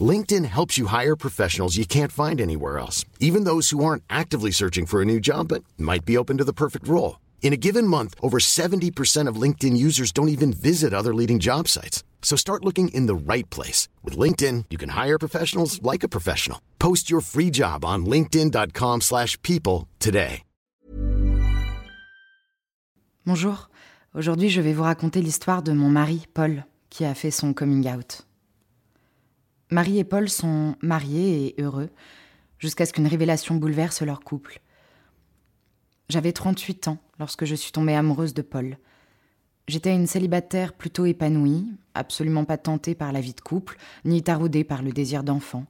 LinkedIn helps you hire professionals you can't find anywhere else, even those who aren't actively searching for a new job but might be open to the perfect role. In a given month, over 70% of LinkedIn users don't even visit other leading job sites. So start looking in the right place. With LinkedIn, you can hire professionals like a professional. Post your free job on linkedin.com slash people today. Bonjour. Aujourd'hui, je vais vous raconter l'histoire de mon mari, Paul, qui a fait son coming out. Marie et Paul sont mariés et heureux, jusqu'à ce qu'une révélation bouleverse leur couple. J'avais 38 ans lorsque je suis tombée amoureuse de Paul. J'étais une célibataire plutôt épanouie, absolument pas tentée par la vie de couple, ni taraudée par le désir d'enfant.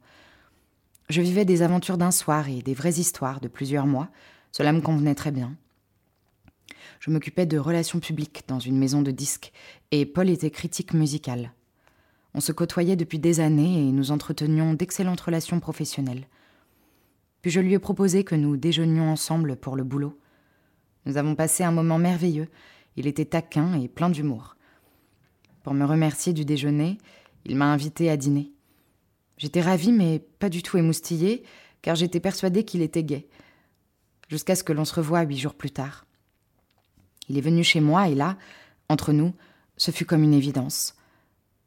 Je vivais des aventures d'un soir et des vraies histoires de plusieurs mois, cela me convenait très bien. Je m'occupais de relations publiques dans une maison de disques, et Paul était critique musical. On se côtoyait depuis des années et nous entretenions d'excellentes relations professionnelles. Puis je lui ai proposé que nous déjeunions ensemble pour le boulot. Nous avons passé un moment merveilleux. Il était taquin et plein d'humour. Pour me remercier du déjeuner, il m'a invité à dîner. J'étais ravie, mais pas du tout émoustillée, car j'étais persuadée qu'il était gai. Jusqu'à ce que l'on se revoie huit jours plus tard. Il est venu chez moi, et là, entre nous, ce fut comme une évidence.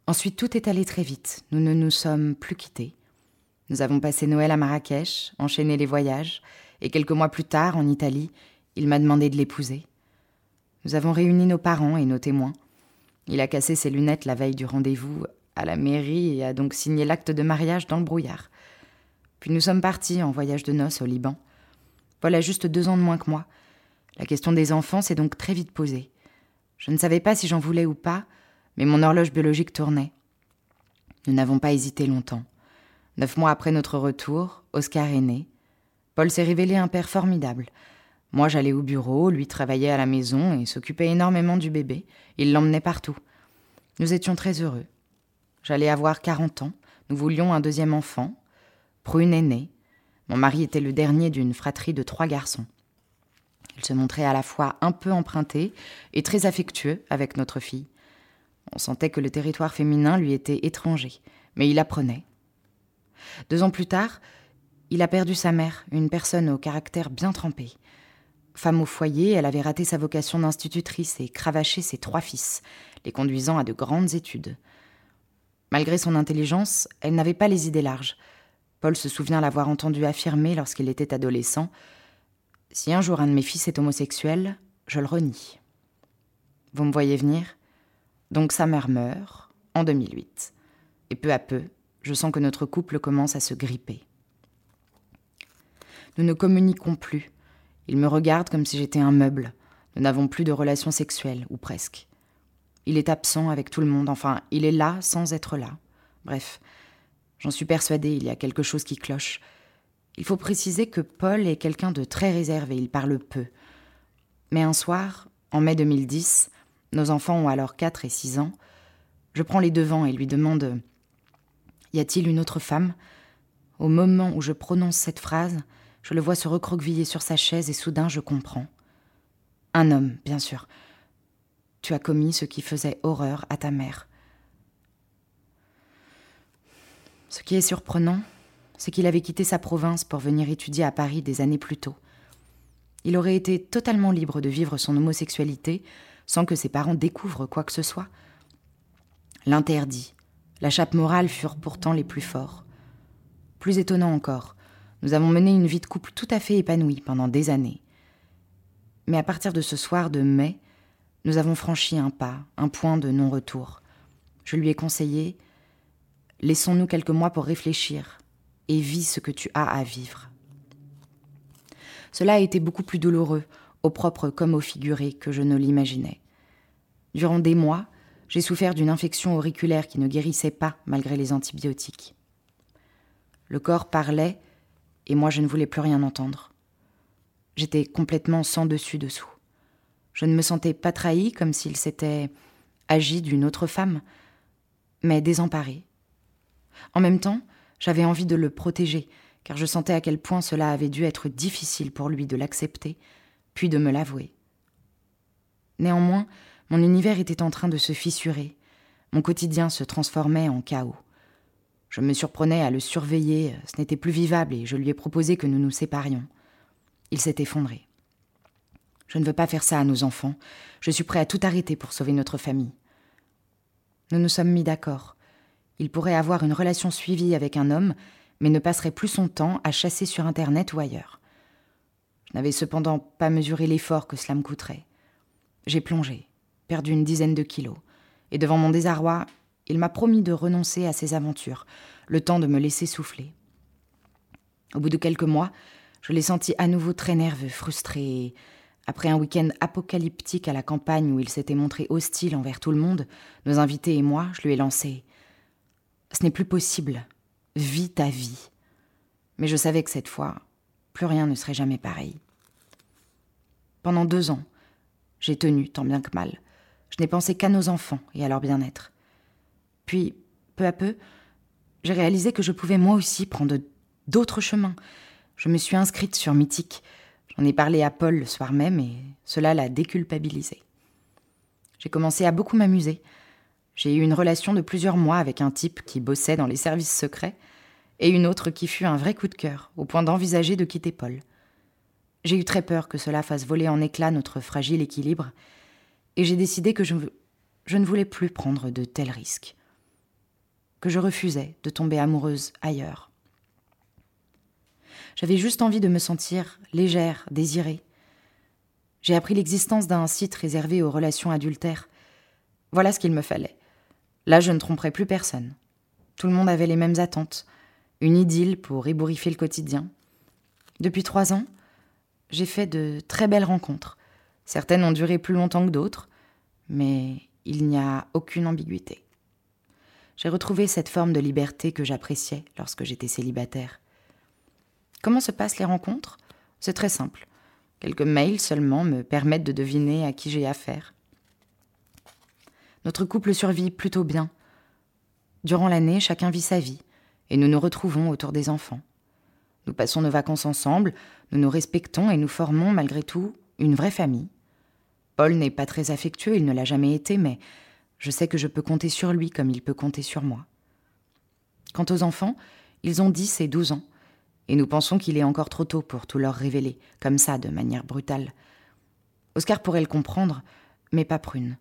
Ensuite, tout est allé très vite. Nous ne nous sommes plus quittés. Nous avons passé Noël à Marrakech, enchaîné les voyages, et quelques mois plus tard, en Italie, il m'a demandé de l'épouser. Nous avons réuni nos parents et nos témoins. Il a cassé ses lunettes la veille du rendez-vous à la mairie et a donc signé l'acte de mariage dans le brouillard. Puis nous sommes partis en voyage de noces au Liban. Voilà juste deux ans de moins que moi. La question des enfants s'est donc très vite posée. Je ne savais pas si j'en voulais ou pas, mais mon horloge biologique tournait. Nous n'avons pas hésité longtemps. Neuf mois après notre retour, Oscar est né. Paul s'est révélé un père formidable. Moi, j'allais au bureau, lui travaillait à la maison et s'occupait énormément du bébé. Il l'emmenait partout. Nous étions très heureux. J'allais avoir 40 ans. Nous voulions un deuxième enfant. Prune est née. Mon mari était le dernier d'une fratrie de trois garçons. Il se montrait à la fois un peu emprunté et très affectueux avec notre fille. On sentait que le territoire féminin lui était étranger, mais il apprenait. Deux ans plus tard, il a perdu sa mère, une personne au caractère bien trempé. Femme au foyer, elle avait raté sa vocation d'institutrice et cravaché ses trois fils, les conduisant à de grandes études. Malgré son intelligence, elle n'avait pas les idées larges. Paul se souvient l'avoir entendu affirmer lorsqu'il était adolescent Si un jour un de mes fils est homosexuel, je le renie. Vous me voyez venir? Donc sa mère meurt en 2008. Et peu à peu, je sens que notre couple commence à se gripper. Nous ne communiquons plus. Il me regarde comme si j'étais un meuble. Nous n'avons plus de relations sexuelles, ou presque. Il est absent avec tout le monde, enfin, il est là sans être là. Bref, j'en suis persuadée, il y a quelque chose qui cloche. Il faut préciser que Paul est quelqu'un de très réservé, il parle peu. Mais un soir, en mai 2010, nos enfants ont alors 4 et 6 ans. Je prends les devants et lui demande Y a-t-il une autre femme? Au moment où je prononce cette phrase, je le vois se recroqueviller sur sa chaise et soudain je comprends. Un homme, bien sûr. Tu as commis ce qui faisait horreur à ta mère. Ce qui est surprenant, c'est qu'il avait quitté sa province pour venir étudier à Paris des années plus tôt. Il aurait été totalement libre de vivre son homosexualité sans que ses parents découvrent quoi que ce soit. L'interdit, la chape morale furent pourtant les plus forts. Plus étonnant encore, nous avons mené une vie de couple tout à fait épanouie pendant des années. Mais à partir de ce soir de mai, nous avons franchi un pas, un point de non-retour. Je lui ai conseillé Laissons-nous quelques mois pour réfléchir et vis ce que tu as à vivre. Cela a été beaucoup plus douloureux, au propre comme au figuré, que je ne l'imaginais. Durant des mois, j'ai souffert d'une infection auriculaire qui ne guérissait pas malgré les antibiotiques. Le corps parlait et moi je ne voulais plus rien entendre. J'étais complètement sans dessus dessous. Je ne me sentais pas trahie comme s'il s'était agi d'une autre femme, mais désemparée. En même temps, j'avais envie de le protéger, car je sentais à quel point cela avait dû être difficile pour lui de l'accepter, puis de me l'avouer. Néanmoins, mon univers était en train de se fissurer, mon quotidien se transformait en chaos. Je me surprenais à le surveiller, ce n'était plus vivable et je lui ai proposé que nous nous séparions. Il s'est effondré. Je ne veux pas faire ça à nos enfants, je suis prêt à tout arrêter pour sauver notre famille. Nous nous sommes mis d'accord. Il pourrait avoir une relation suivie avec un homme, mais ne passerait plus son temps à chasser sur Internet ou ailleurs. N'avais cependant pas mesuré l'effort que cela me coûterait. J'ai plongé, perdu une dizaine de kilos, et devant mon désarroi, il m'a promis de renoncer à ses aventures, le temps de me laisser souffler. Au bout de quelques mois, je l'ai senti à nouveau très nerveux, frustré. Après un week-end apocalyptique à la campagne où il s'était montré hostile envers tout le monde, nos invités et moi, je lui ai lancé Ce n'est plus possible. Vis ta vie. Mais je savais que cette fois, plus rien ne serait jamais pareil. Pendant deux ans, j'ai tenu tant bien que mal. Je n'ai pensé qu'à nos enfants et à leur bien-être. Puis, peu à peu, j'ai réalisé que je pouvais moi aussi prendre d'autres chemins. Je me suis inscrite sur Mythique. J'en ai parlé à Paul le soir même et cela l'a déculpabilisé. J'ai commencé à beaucoup m'amuser. J'ai eu une relation de plusieurs mois avec un type qui bossait dans les services secrets et une autre qui fut un vrai coup de cœur, au point d'envisager de quitter Paul. J'ai eu très peur que cela fasse voler en éclats notre fragile équilibre, et j'ai décidé que je, ne voulais plus prendre de tels risques, que je refusais de tomber amoureuse ailleurs. J'avais juste envie de me sentir légère, désirée. J'ai appris l'existence d'un site réservé aux relations adultères. Voilà ce qu'il me fallait. Là, je ne tromperais plus personne. Tout le monde avait les mêmes attentes. Une idylle pour ébouriffer le quotidien. Depuis trois ans, j'ai fait de très belles rencontres. Certaines ont duré plus longtemps que d'autres, mais il n'y a aucune ambiguïté. J'ai retrouvé cette forme de liberté que j'appréciais lorsque j'étais célibataire. Comment se passent les rencontres? C'est très simple. Quelques mails seulement me permettent de deviner à qui j'ai affaire. Notre couple survit plutôt bien. Durant l'année, chacun vit sa vie, et nous nous retrouvons autour des enfants. Nous passons nos vacances ensemble, nous nous respectons et nous formons malgré tout une vraie famille. Paul n'est pas très affectueux, il ne l'a jamais été, mais je sais que je peux compter sur lui comme il peut compter sur moi. Quant aux enfants, ils ont 10 et 12 ans, et nous pensons qu'il est encore trop tôt pour tout leur révéler, comme ça, de manière brutale. Oscar pourrait le comprendre, mais pas Prune.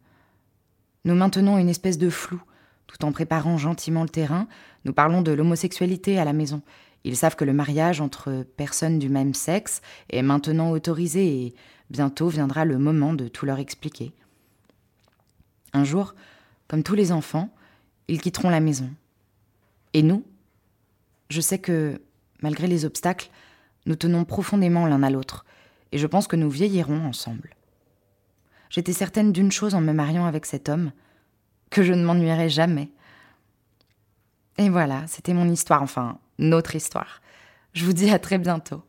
Nous maintenons une espèce de flou. Tout en préparant gentiment le terrain, nous parlons de l'homosexualité à la maison. Ils savent que le mariage entre personnes du même sexe est maintenant autorisé et bientôt viendra le moment de tout leur expliquer. Un jour, comme tous les enfants, ils quitteront la maison. Et nous Je sais que, malgré les obstacles, nous tenons profondément l'un à l'autre, et je pense que nous vieillirons ensemble. J'étais certaine d'une chose en me mariant avec cet homme, que je ne m'ennuierais jamais. Et voilà, c'était mon histoire, enfin, notre histoire. Je vous dis à très bientôt.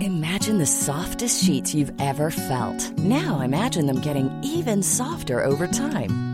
Imagine the softest sheets you've ever felt. Now imagine them getting even softer over time.